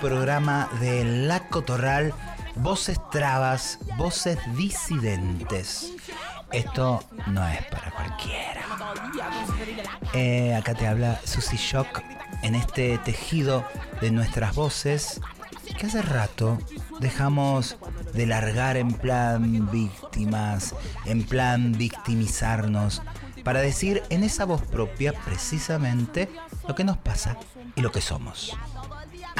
programa de La Cotorral, voces trabas, voces disidentes. Esto no es para cualquiera. Eh, acá te habla Susy Shock en este tejido de nuestras voces que hace rato dejamos de largar en plan víctimas, en plan victimizarnos, para decir en esa voz propia precisamente lo que nos pasa y lo que somos.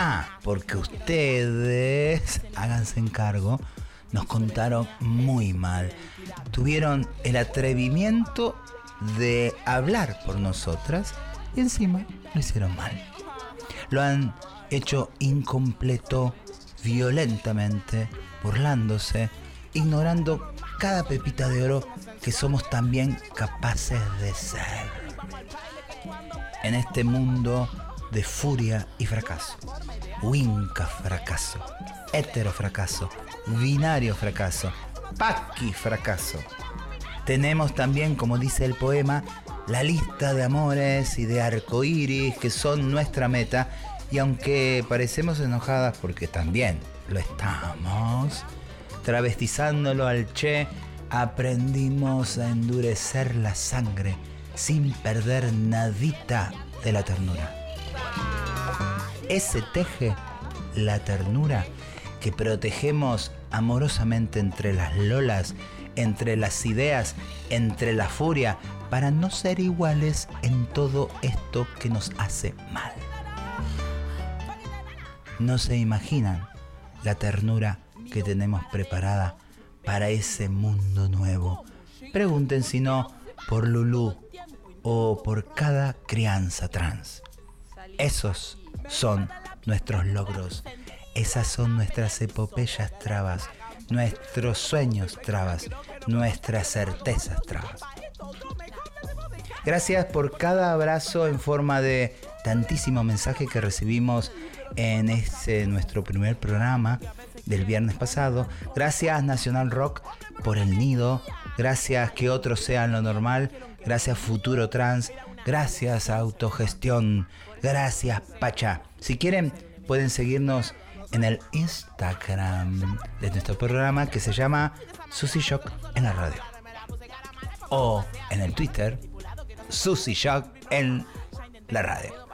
Ah, porque ustedes, háganse encargo, nos contaron muy mal. Tuvieron el atrevimiento de hablar por nosotras y encima lo hicieron mal. Lo han hecho incompleto, violentamente, burlándose, ignorando cada pepita de oro que somos también capaces de ser. En este mundo de furia y fracaso, winca fracaso, hetero fracaso, binario fracaso, paqui fracaso. Tenemos también, como dice el poema, la lista de amores y de arcoíris que son nuestra meta. Y aunque parecemos enojadas porque también lo estamos, travestizándolo al Che, aprendimos a endurecer la sangre sin perder nadita de la ternura. Ese teje la ternura que protegemos amorosamente entre las lolas, entre las ideas, entre la furia, para no ser iguales en todo esto que nos hace mal. No se imaginan la ternura que tenemos preparada para ese mundo nuevo. Pregunten si no por Lulú o por cada crianza trans. Esos son nuestros logros, esas son nuestras epopeyas trabas, nuestros sueños trabas, nuestras certezas trabas. Gracias por cada abrazo en forma de tantísimo mensaje que recibimos en este nuestro primer programa del viernes pasado. Gracias Nacional Rock por el nido. Gracias que otros sean lo normal. Gracias Futuro Trans. Gracias Autogestión. Gracias Pacha. Si quieren pueden seguirnos en el Instagram de nuestro programa que se llama Susy Shock en la radio. O en el Twitter Susy Shock en la radio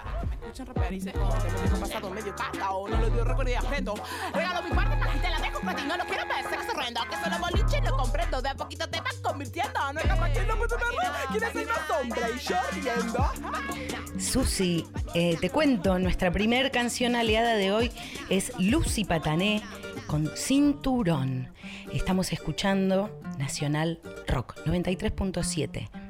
Susi, eh, te cuento, nuestra primer canción aliada de hoy es Lucy Patané con Cinturón. Estamos escuchando Nacional Rock 93.7.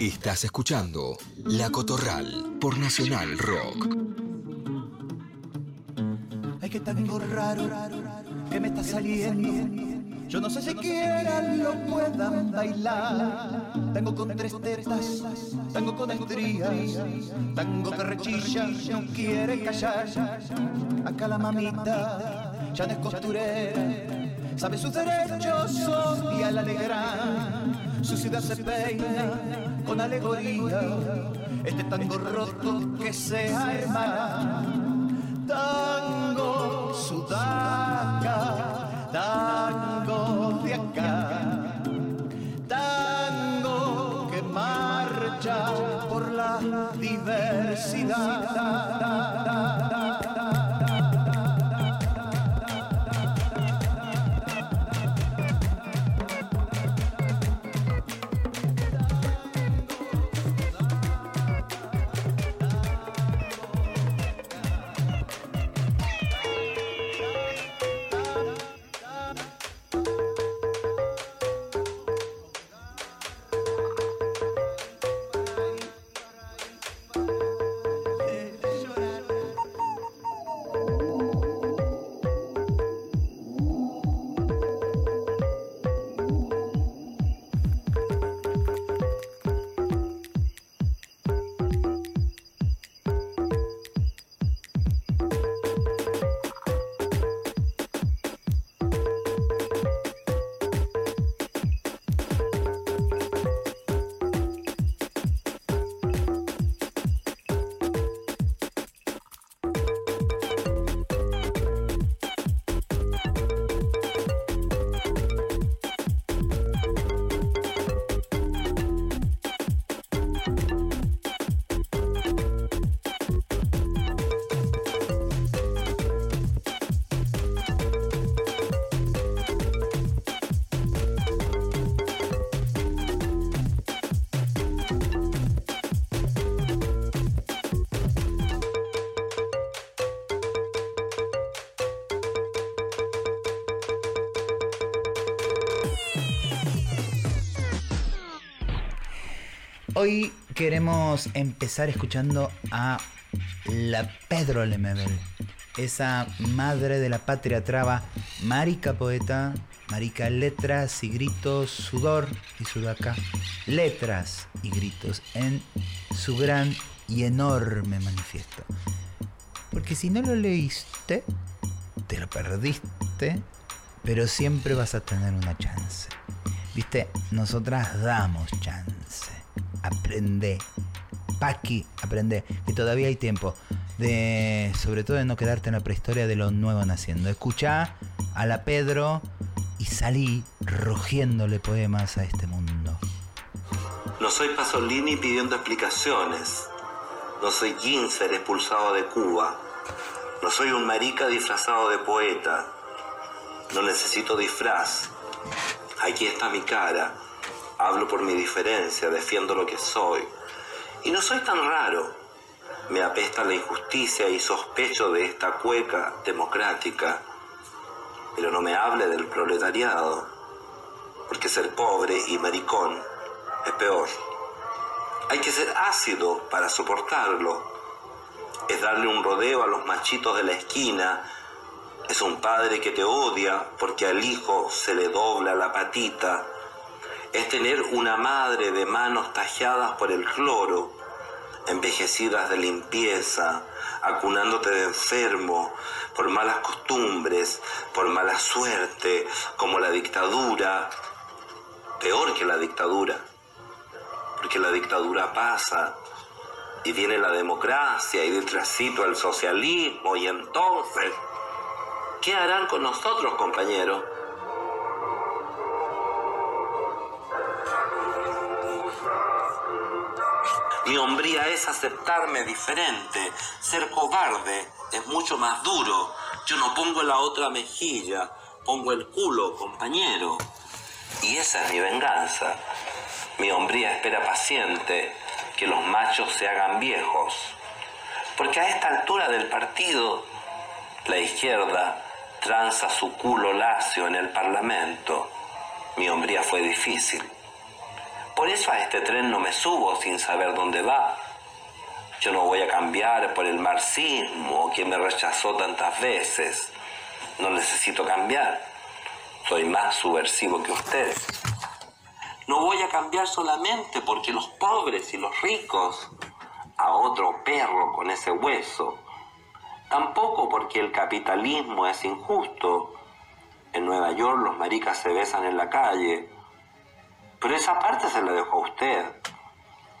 Estás escuchando La Cotorral por Nacional Rock. Ay, que tango raro que me está saliendo. Yo no sé si quieran lo puedan bailar. Tengo con tres tetas, tengo con estrías, tango que rechilla, no quiere callar. Acá la mamita ya no es costurera, sabe sus derechos, y al alegrar. Su ciudad se peina con alegoría. Este tango roto que se arma, tango sudaca, Hoy queremos empezar escuchando a la Pedro Lemebel, esa madre de la patria traba, marica poeta, marica letras y gritos, sudor y sudaca, letras y gritos en su gran y enorme manifiesto. Porque si no lo leíste, te lo perdiste, pero siempre vas a tener una chance. Viste, nosotras damos chance aprende. Paqui, aprende. Que todavía hay tiempo. De, sobre todo de no quedarte en la prehistoria de lo nuevo naciendo. Escucha a la Pedro y salí rugiéndole poemas a este mundo. No soy Pasolini pidiendo explicaciones. No soy Ginzer expulsado de Cuba. No soy un marica disfrazado de poeta. No necesito disfraz. Aquí está mi cara Hablo por mi diferencia, defiendo lo que soy. Y no soy tan raro. Me apesta la injusticia y sospecho de esta cueca democrática. Pero no me hable del proletariado, porque ser pobre y maricón es peor. Hay que ser ácido para soportarlo. Es darle un rodeo a los machitos de la esquina. Es un padre que te odia porque al hijo se le dobla la patita es tener una madre de manos talladas por el cloro, envejecidas de limpieza, acunándote de enfermo, por malas costumbres, por mala suerte, como la dictadura, peor que la dictadura, porque la dictadura pasa y viene la democracia y detrásito el socialismo y entonces, ¿qué harán con nosotros, compañeros? Mi hombría es aceptarme diferente. Ser cobarde es mucho más duro. Yo no pongo la otra mejilla, pongo el culo, compañero. Y esa es mi venganza. Mi hombría espera paciente que los machos se hagan viejos. Porque a esta altura del partido, la izquierda tranza su culo lacio en el Parlamento. Mi hombría fue difícil Por eso a este tren no me subo sin saber dónde va. Yo no voy a cambiar por el marxismo que me rechazó tantas veces. No necesito cambiar. Soy más subversivo que ustedes. No voy a cambiar solamente porque los pobres y los ricos a otro perro con ese hueso. Tampoco porque el capitalismo es injusto. En Nueva York los maricas se besan en la calle. Pero esa parte se la dejo a usted,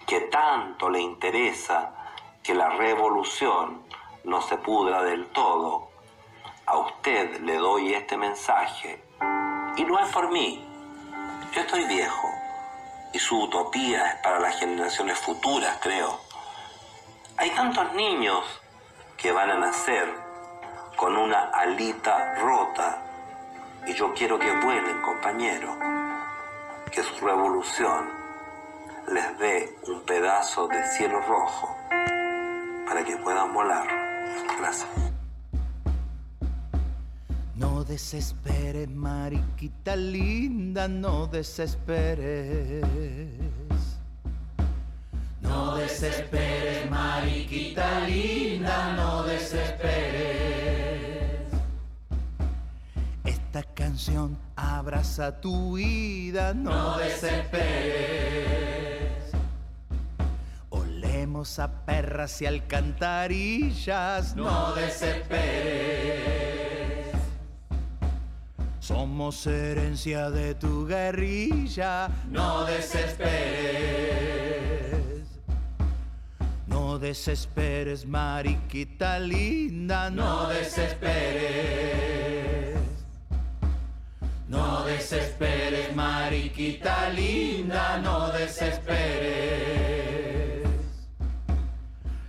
que tanto le interesa que la revolución no se pudra del todo. A usted le doy este mensaje. Y no es por mí. Yo estoy viejo. Y su utopía es para las generaciones futuras, creo. Hay tantos niños que van a nacer con una alita rota y yo quiero que vuelen, compañero, que su revolución les dé un pedazo de cielo rojo para que puedan volar. Gracias. No desesperes, mariquita linda, no desesperes. No desesperes, mariquita linda, no desesperes. Canción abraza tu vida, no desesperes. Olemos a perras y alcantarillas, no desesperes. Somos herencia de tu guerrilla, no desesperes. No desesperes, mariquita linda, no desesperes. Desesperes, mariquita linda, no desesperes.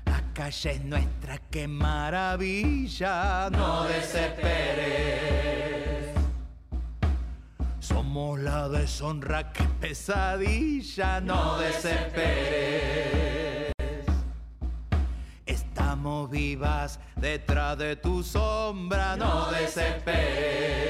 La calle es nuestra, qué maravilla, no desesperes. Somos la deshonra, qué pesadilla, no desesperes. Estamos vivas detrás de tu sombra, no desesperes.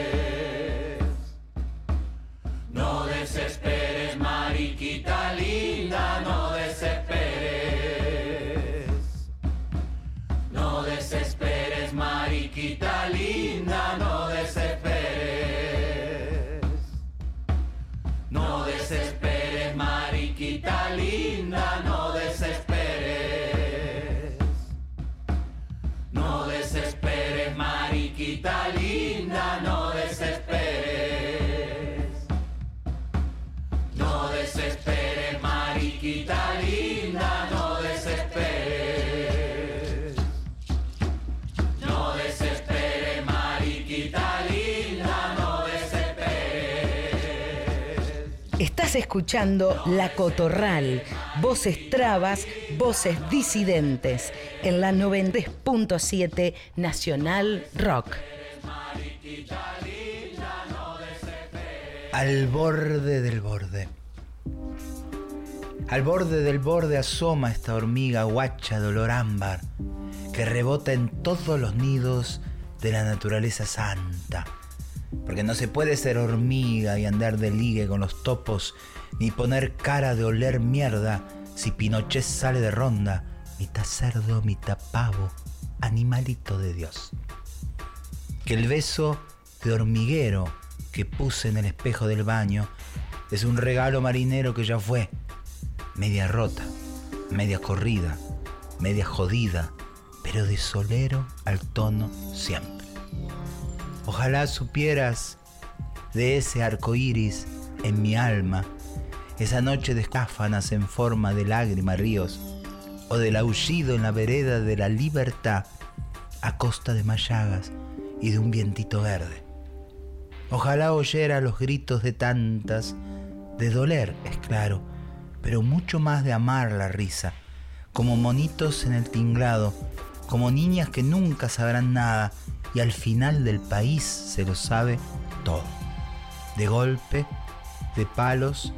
Escuchando La Cotorral, voces trabas, voces disidentes, en la 90.7 Nacional Rock. Al borde del borde. Al borde del borde asoma esta hormiga guacha de olor ámbar que rebota en todos los nidos de la naturaleza santa. Porque no se puede ser hormiga y andar de ligue con los topos, ni poner cara de oler mierda si Pinochet sale de ronda, mitad cerdo, mitad pavo, animalito de Dios. Que el beso de hormiguero que puse en el espejo del baño es un regalo marinero que ya fue, media rota, media corrida, media jodida, pero de solero al tono siempre. Ojalá supieras de ese arco iris en mi alma, esa noche de escáfanas en forma de lágrima ríos, o del aullido en la vereda de la libertad a costa de mallagas y de un vientito verde. Ojalá oyera los gritos de tantas, de doler, es claro, pero mucho más de amar la risa, como monitos en el tinglado, como niñas que nunca sabrán nada y al final del país se lo sabe todo. De golpe, de palos,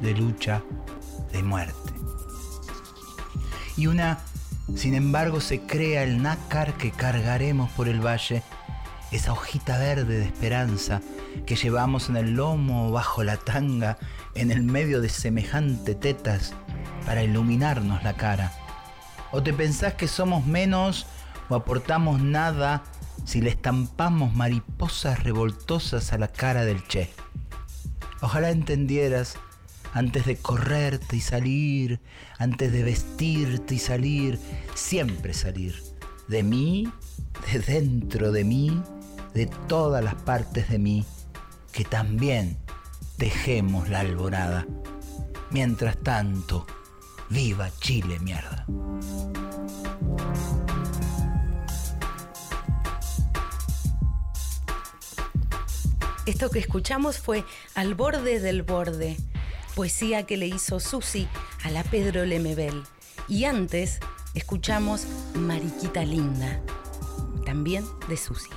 de lucha, de muerte. Y una, sin embargo, se crea el nácar que cargaremos por el valle, esa hojita verde de esperanza que llevamos en el lomo bajo la tanga, en el medio de semejante tetas, para iluminarnos la cara. ¿O te pensás que somos menos o aportamos nada si le estampamos mariposas revoltosas a la cara del Che? Ojalá entendieras antes de correrte y salir, antes de vestirte y salir, siempre salir. De mí, de dentro de mí, de todas las partes de mí, que también tejemos la alborada. Mientras tanto, viva Chile, mierda. Esto que escuchamos fue Al borde del borde, poesía que le hizo Susi a la Pedro Lemebel. Y antes escuchamos Mariquita Linda, también de Susi.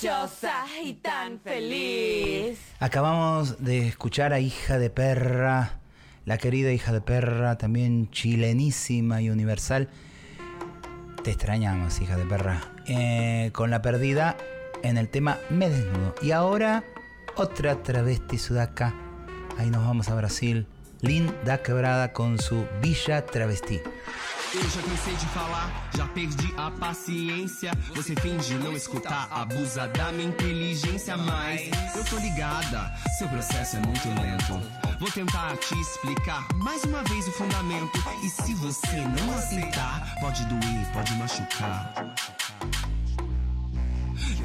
Dichosa y tan feliz. Acabamos de escuchar a Hija de Perra, la querida Hija de Perra, también chilenísima y universal. Te extrañamos, Hija de Perra. Eh, con la perdida en el tema Me Desnudo. Y ahora otra travesti sudaca. Ahí nos vamos a Brasil. Linda Quebrada con su Villa Travesti. Eu já cansei de falar, já perdi a paciência. Você finge não escutar, abusa da minha inteligência. Mas eu tô ligada, seu processo é muito lento. Vou tentar te explicar mais uma vez o fundamento. E se você não aceitar, pode doer, pode machucar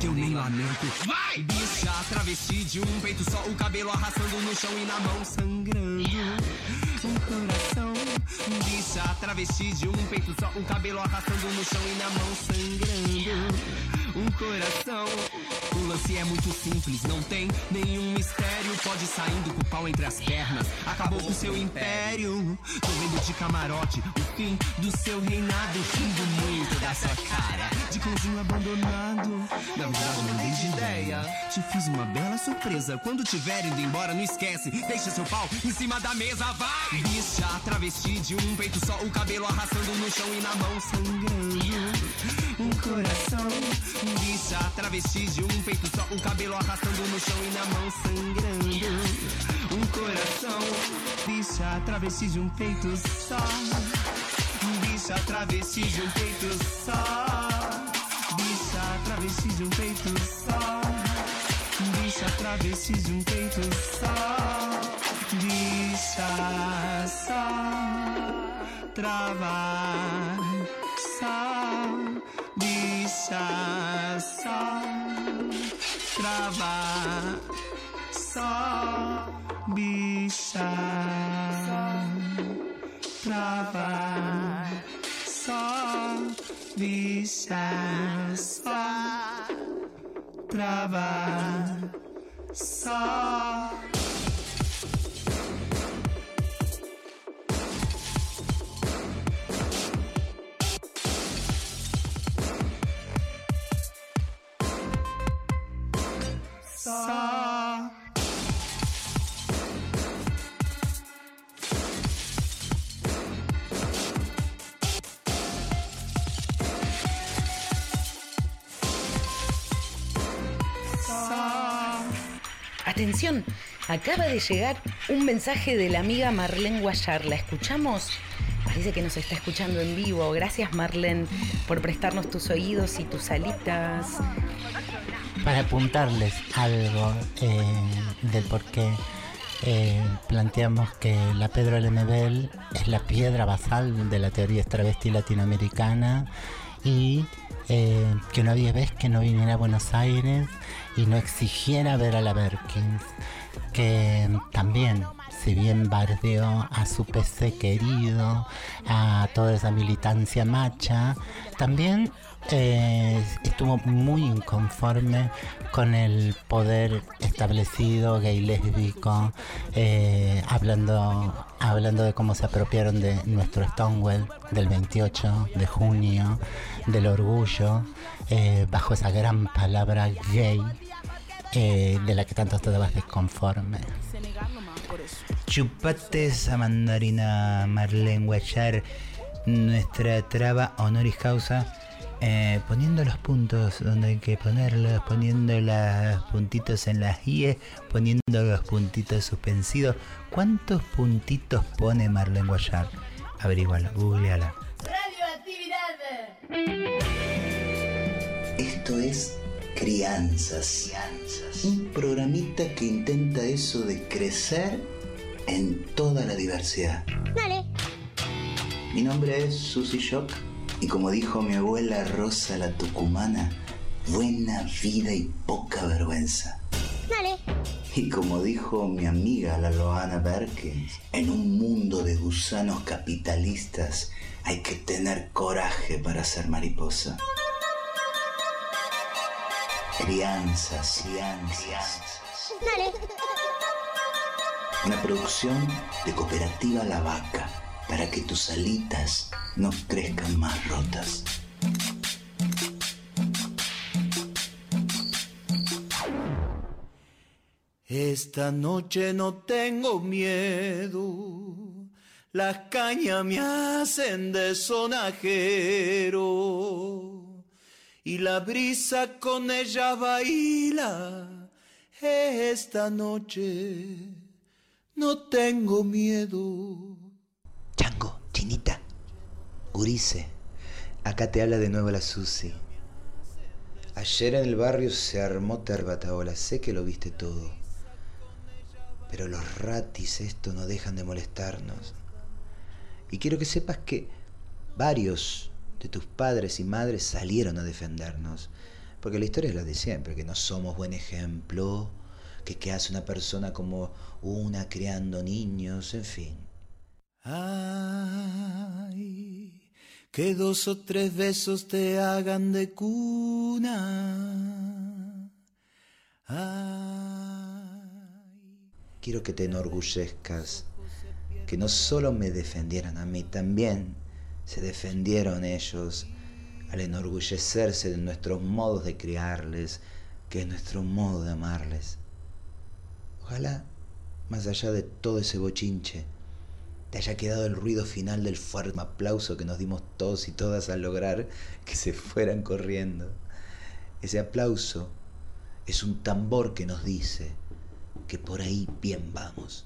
eu nem lamento. Vai! Bicha, travesti de um peito só, o cabelo arrastando no chão e na mão sangrando. Um coração. Bicha, travesti de um peito só, o cabelo arrastando no chão e na mão sangrando um coração. O lance é muito simples, não tem nenhum mistério. Pode saindo com o pau entre as pernas, acabou com seu império. Tô vendo de camarote o fim do seu reinado, rindo muito da sua cara de cãozinho abandonado. Na verdade, não dei de ideia. Te fiz uma bela surpresa. Quando tiver indo embora, não esquece, deixa seu pau em cima da mesa, vai! Bicha, travesti de um peito só, o cabelo arrastando no chão e na mão sangrando. Um coração Bicha, travesti de um peito só O cabelo arrastando no chão e na mão sangrando Um coração Bicha, travesti de um peito só Bicha travesti de um peito só. Bicha travesti de um peito só. Bicha travesti de um peito só. Bicha só. Trava deixar só travar só bicha travar só bicha só travar só Atención, acaba de llegar un mensaje de la amiga Marlene Guayar. ¿La escuchamos? Parece que nos está escuchando en vivo. Gracias Marlene por prestarnos tus oídos y tus alitas. Para apuntarles algo eh, del por qué eh, planteamos que la Pedro Lemebel es la piedra basal de la teoría travesti latinoamericana y eh, que no había vez que no viniera a Buenos Aires y no exigiera ver a la Berkins, que también, si bien bardeó a su PC querido, a toda esa militancia macha, también eh, estuvo muy inconforme con el poder establecido gay lésbico, eh, hablando, hablando de cómo se apropiaron de nuestro Stonewall del 28 de junio, del orgullo, eh, bajo esa gran palabra gay. de la que tanto estabas desconforme. Chupate esa mandarina Marlene Guayar, nuestra traba honoris causa, eh, poniendo los puntos donde hay que ponerlos, poniendo los puntitos en las IE, poniendo los puntitos suspensivos. ¿Cuántos puntitos pone Marlene Guayar? Averígualo, googleala. Esto es Crianzas. Un programita que intenta eso de crecer en toda la diversidad. Dale. Mi nombre es Susy Shock y como dijo mi abuela Rosa la Tucumana, buena vida y poca vergüenza. Dale. Y como dijo mi amiga la Loana Berkins, en un mundo de gusanos capitalistas hay que tener coraje para ser mariposa. Crianzas, crianzas. Dale. Una producción de Cooperativa La Vaca para que tus alitas no crezcan más rotas. Esta noche no tengo miedo, las cañas me hacen de sonajero y la brisa con ella baila. Esta noche no tengo miedo. Chango, chinita, Gurice, acá te habla de nuevo la Susi. Ayer en el barrio se armó terbataola, sé que lo viste todo. Pero los ratis esto no dejan de molestarnos. Y quiero que sepas que varios de tus padres y madres salieron a defendernos. Porque la historia es la de siempre, que no somos buen ejemplo, que qué hace una persona como una criando niños, en fin. Ay, que dos o tres besos te hagan de cuna. Ay, Quiero que te enorgullezcas, que no solo me defendieran a mí, también se defendieron ellos al enorgullecerse de nuestros modos de criarles, que es nuestro modo de amarles. Ojalá, más allá de todo ese bochinche, te haya quedado el ruido final del fuerte aplauso que nos dimos todos y todas al lograr que se fueran corriendo. Ese aplauso es un tambor que nos dice que por ahí bien vamos.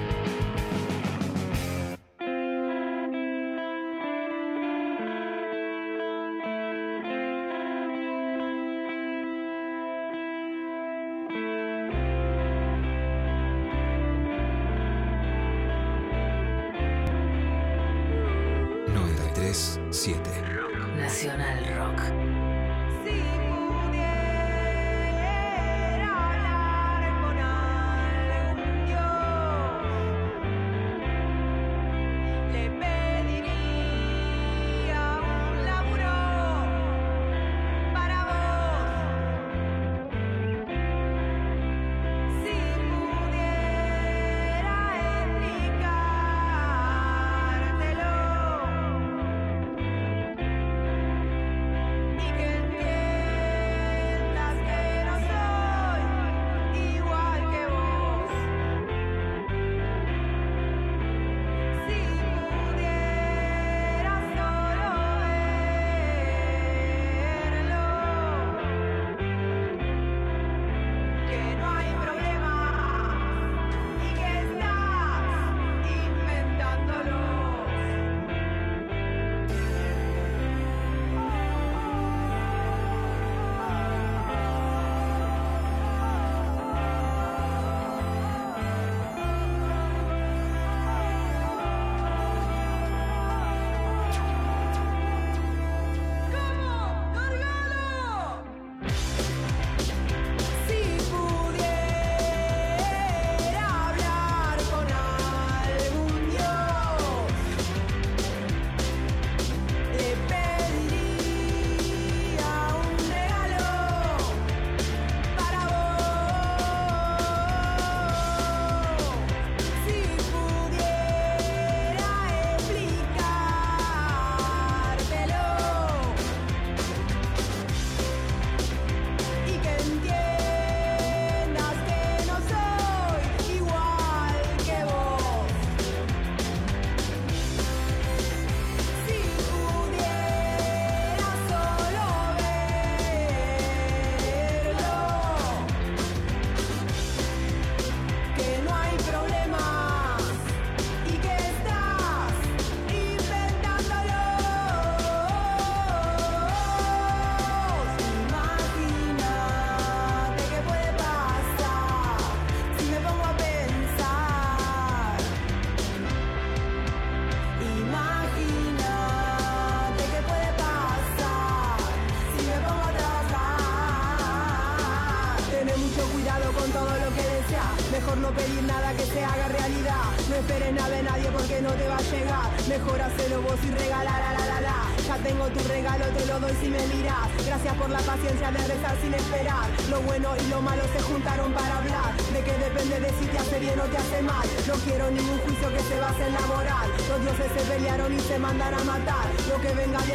937. Nacional Rock.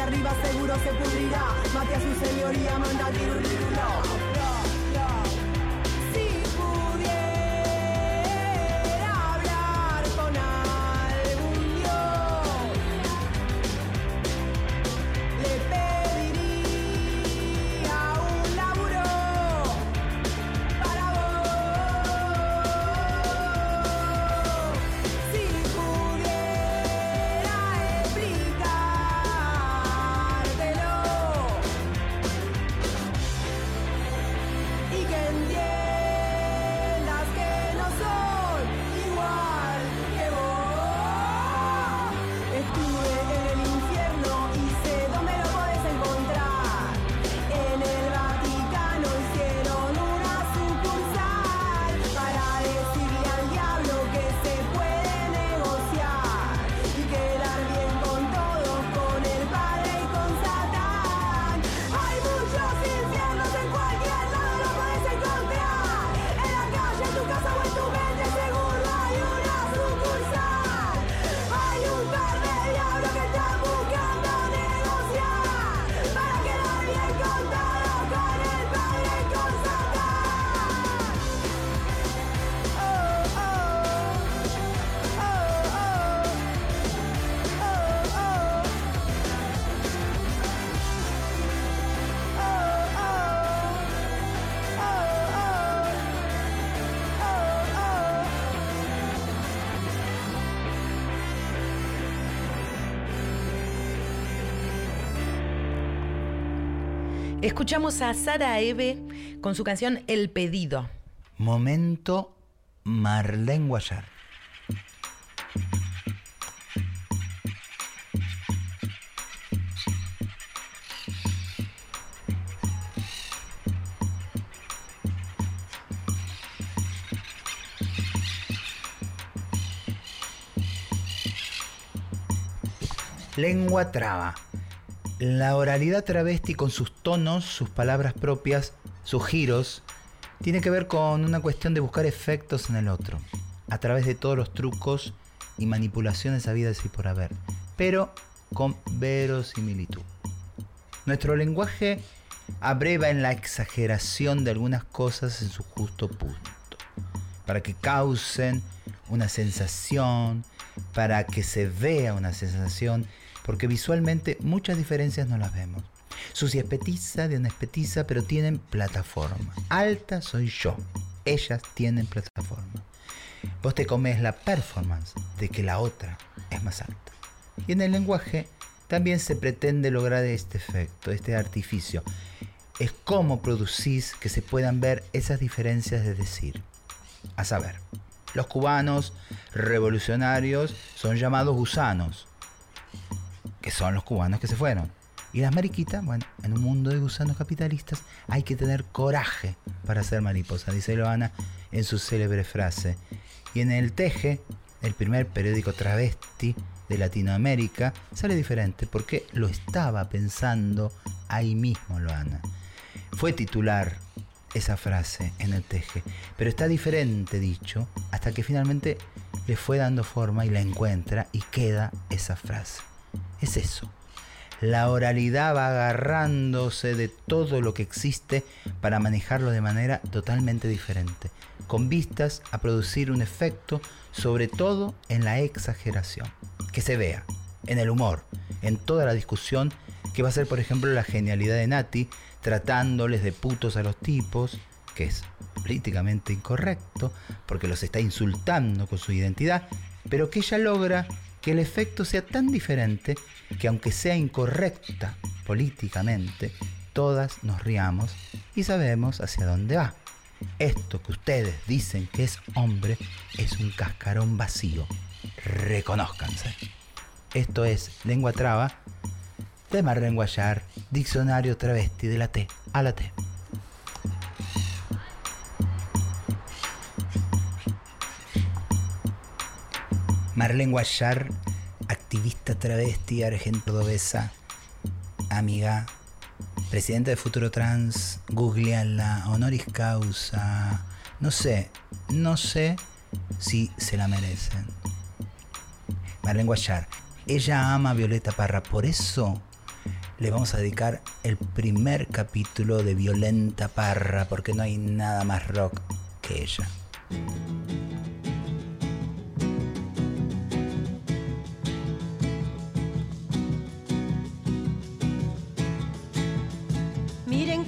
arriba seguro se pudrirá. Mate a su señoría, manda Escuchamos a Sara Eve con su canción El Pedido. Momento Marlene Guayar. Lengua traba. La oralidad travesti con sus tonos, sus palabras propias, sus giros, tiene que ver con una cuestión de buscar efectos en el otro, a través de todos los trucos y manipulaciones habidas y por haber, pero con verosimilitud. Nuestro lenguaje abreva en la exageración de algunas cosas en su justo punto, para que causen una sensación, para que se vea una sensación, porque visualmente muchas diferencias no las vemos. Susi es petiza, Diana es petiza, pero tienen plataforma. Alta soy yo. Ellas tienen plataforma. Vos te comes la performance de que la otra es más alta. Y en el lenguaje también se pretende lograr este efecto, este artificio. Es cómo producís que se puedan ver esas diferencias de decir. A saber, los cubanos revolucionarios son llamados gusanos, que son los cubanos que se fueron. Y las mariquitas, bueno, en un mundo de gusanos capitalistas hay que tener coraje para ser mariposa, dice Loana en su célebre frase. Y en el Teje, el primer periódico travesti de Latinoamérica, sale diferente porque lo estaba pensando ahí mismo Loana. Fue titular esa frase en el Teje, pero está diferente dicho hasta que finalmente le fue dando forma y la encuentra y queda esa frase. Es eso. La oralidad va agarrándose de todo lo que existe para manejarlo de manera totalmente diferente, con vistas a producir un efecto sobre todo en la exageración, que se vea, en el humor, en toda la discusión, que va a ser por ejemplo la genialidad de Nati, tratándoles de putos a los tipos, que es políticamente incorrecto, porque los está insultando con su identidad, pero que ella logra que el efecto sea tan diferente que aunque sea incorrecta políticamente, todas nos riamos y sabemos hacia dónde va. Esto que ustedes dicen que es hombre es un cascarón vacío. Reconózcanse. Esto es Lengua Traba de Marlene Guayar, Diccionario Travesti de la T a la T. Marlene Guayar, activista travesti argentino-cordobesa, amiga, presidenta de Futuro Trans, googleala, honoris causa, no sé, no sé si se la merecen. Marlene Guayar, ella ama a Violeta Parra, por eso le vamos a dedicar el primer capítulo de Violenta Parra, porque no hay nada más rock que ella.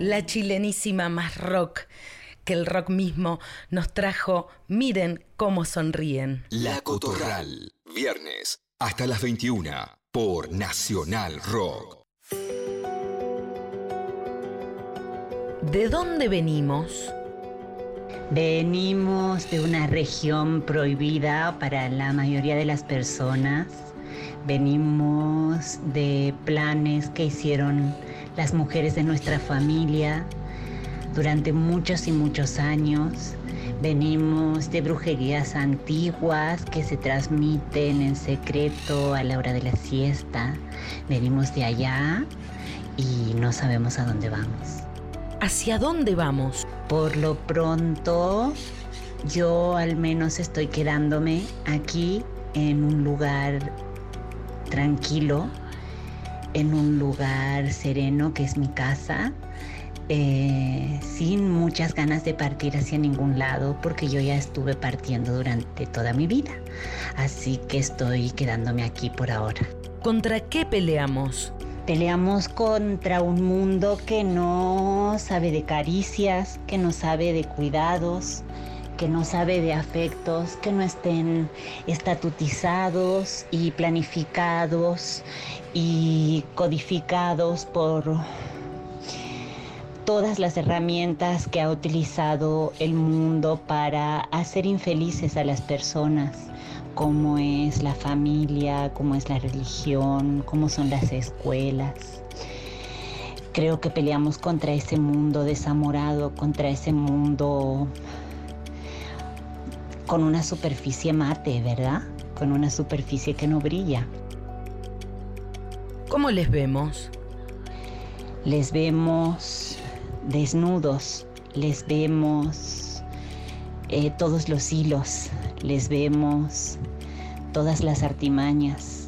La chilenísima más rock que el rock mismo nos trajo. Miren cómo sonríen. La Cotorral. Viernes hasta las 21 por Nacional Rock. ¿De dónde venimos? Venimos de una región prohibida para la mayoría de las personas. Venimos de planes que hicieron las mujeres de nuestra familia durante muchos y muchos años. Venimos de brujerías antiguas que se transmiten en secreto a la hora de la siesta. Venimos de allá y no sabemos a dónde vamos. ¿Hacia dónde vamos? Por lo pronto, yo al menos estoy quedándome aquí en un lugar tranquilo, en un lugar sereno que es mi casa, eh, sin muchas ganas de partir hacia ningún lado porque yo ya estuve partiendo durante toda mi vida. Así que estoy quedándome aquí por ahora. ¿Contra qué peleamos? Peleamos contra un mundo que no sabe de caricias, que no sabe de cuidados, que no sabe de afectos, que no estén estatutizados y planificados y codificados por todas las herramientas que ha utilizado el mundo para hacer infelices a las personas, como es la familia, como es la religión, como son las escuelas. Creo que peleamos contra ese mundo desamorado, contra ese mundo con una superficie mate, ¿verdad? Con una superficie que no brilla. ¿Cómo les vemos? Les vemos desnudos, les vemos eh, todos los hilos, les vemos todas las artimañas,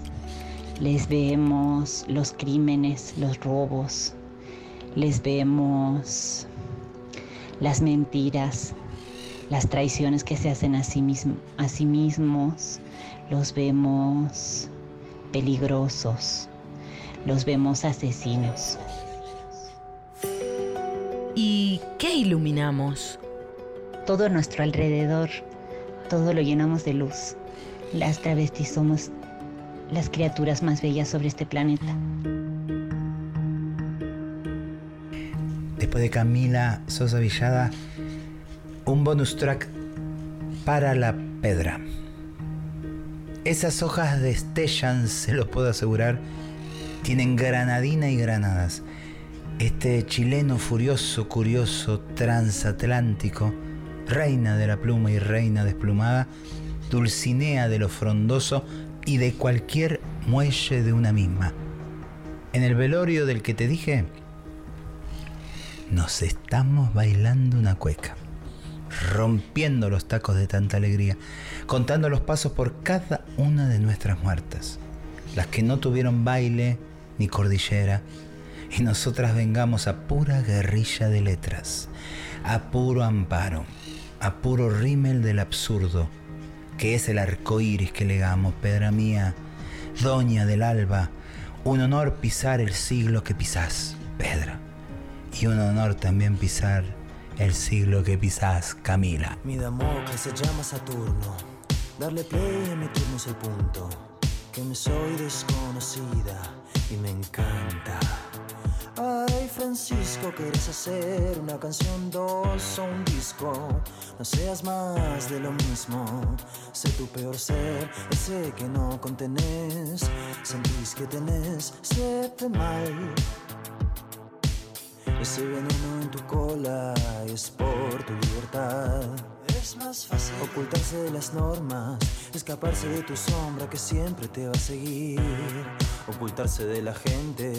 les vemos los crímenes, los robos, les vemos las mentiras, las traiciones que se hacen a sí, mismo, a sí mismos, los vemos peligrosos, los vemos asesinos. ¿Y qué iluminamos? Todo a nuestro alrededor, todo lo llenamos de luz. Las travestis somos las criaturas más bellas sobre este planeta. Después de Camila Sosa Villada, un bonus track para la pedra. Esas hojas destellan, se los puedo asegurar, tienen granadina y granadas. Este chileno furioso, curioso, transatlántico, reina de la pluma y reina desplumada, Dulcinea de lo frondoso y de cualquier muelle de una misma. En el velorio del que te dije, nos estamos bailando una cueca, rompiendo los tacos de tanta alegría, contando los pasos por cada una de nuestras muertas, las que no tuvieron baile ni cordillera, y nosotras vengamos a pura guerrilla de letras, a puro amparo, a puro rímel del absurdo, que es el arco iris que legamos, pedra mía, doña del alba, un honor pisar el siglo que pisás, Pedra, y un honor también pisar el siglo que pisás, Camila. Mi que se llama Saturno, darle play a mi turno es el punto, que me soy desconocida y me encanta. Ay, Francisco, ¿quieres hacer una canción, dos o un disco? No seas más de lo mismo. Sé tu peor ser, ese que no contenés. Sentís que tenés, siete mal. Ese veneno en tu cola es por tu libertad. Es más fácil ocultarse de las normas, escaparse de tu sombra que siempre te va a seguir. Ocultarse de la gente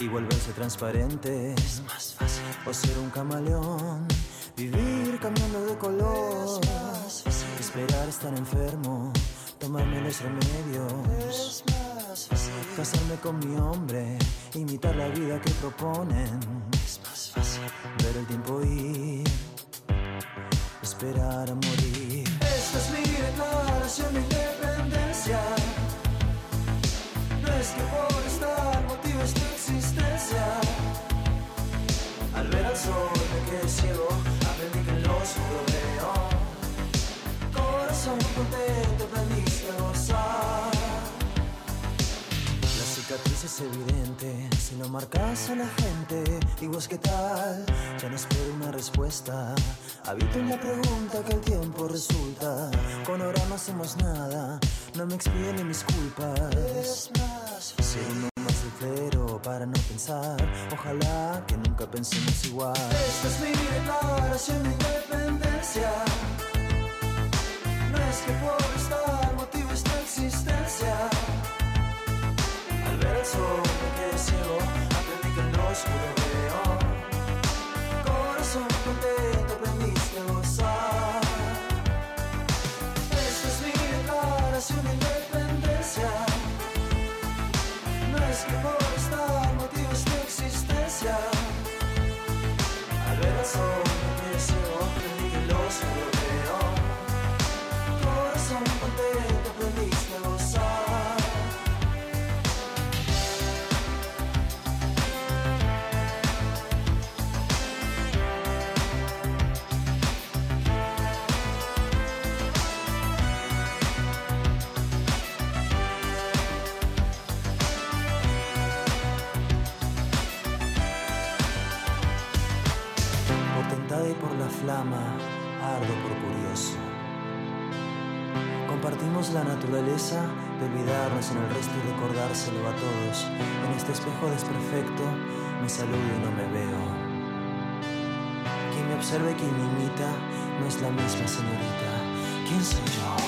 y volverse transparente. Es más fácil. O ser un camaleón, vivir cambiando de color. Esperar estar enfermo, tomarme los remedios. Casarme con mi hombre, imitar la vida que proponen. Es más fácil. Ver el tiempo ir, esperar a morir. Esta es mi declaración de independencia. No es que por estar motivo esta existencia. Al ver al sol me quedé ciego, aprendí que lo oscuro veo. Corazón contento, aprendiste a gozar. La cicatriz es evidente, si lo marcas a la gente, y vos qué tal, ya no espero una respuesta. Habito en la pregunta que el tiempo resulta, con ahora no hacemos nada, no me expiden ni mis culpas. Es más Ser uno más sincero para no pensar, ojalá que nunca pensemos igual. Esta es mi declaración de independencia. No es que por Sol me quedé ciego, aprendí que en lo oscuro veo. Corazón contento, aprendiste a gozar. Esta es mi declaración de independencia. No es que por estar motivo esta existencia. Al ver el sol me quedé ciego, aprendí que en lo oscuro veo. Corazón contento, La naturaleza de olvidarnos en el resto y recordárselo a todos. En este espejo desperfecto me saludo y no me veo. Quien me observe, quien me imita, no es la misma señorita. ¿Quién soy yo?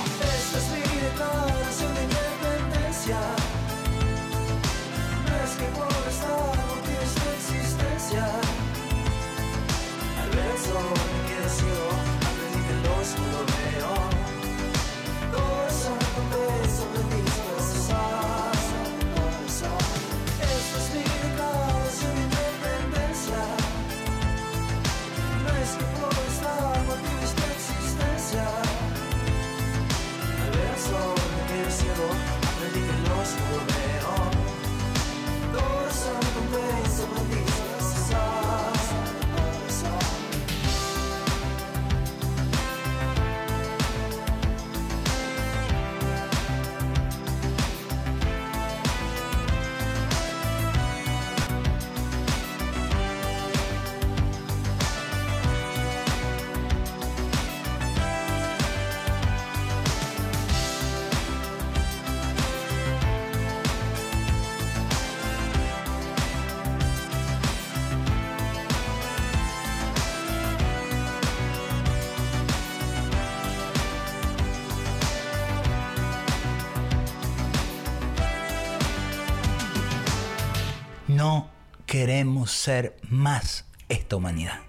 Queremos ser más esta humanidad.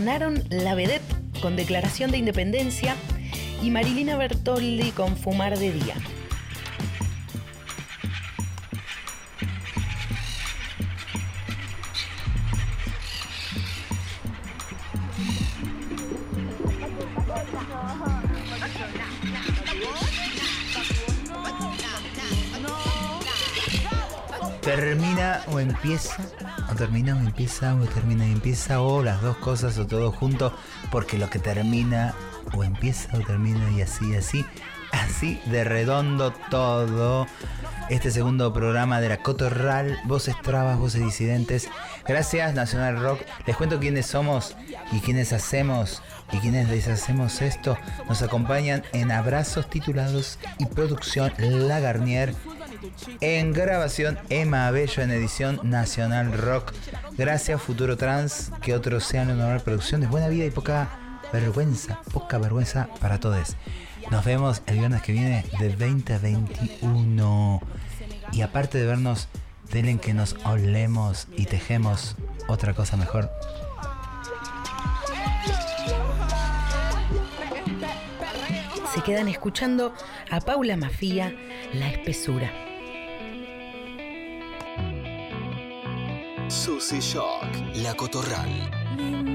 Sonaron La Vedette con Declaración de Independencia y Marilina Bertoldi con Fumar de Día. Empieza, o termina o empieza, o termina y empieza, o las dos cosas, o todo junto, porque lo que termina o empieza o termina y así, así, así de redondo todo. Este segundo programa de la Cotorral, voces trabas, voces disidentes. Gracias Nacional Rock. Les cuento quiénes somos y quiénes hacemos y quiénes deshacemos esto. Nos acompañan en abrazos titulados y producción La Garnier. En grabación Emma Abello en edición Nacional Rock. Gracias Futuro Trans, que otro sea en honor producciones. Buena vida y poca vergüenza, poca vergüenza para todos. Nos vemos el viernes que viene de 20 a 21. Y aparte de vernos, denle que nos olemos y tejemos otra cosa mejor. Se quedan escuchando a Paula Mafía, La Espesura. Shock, La Cotorral.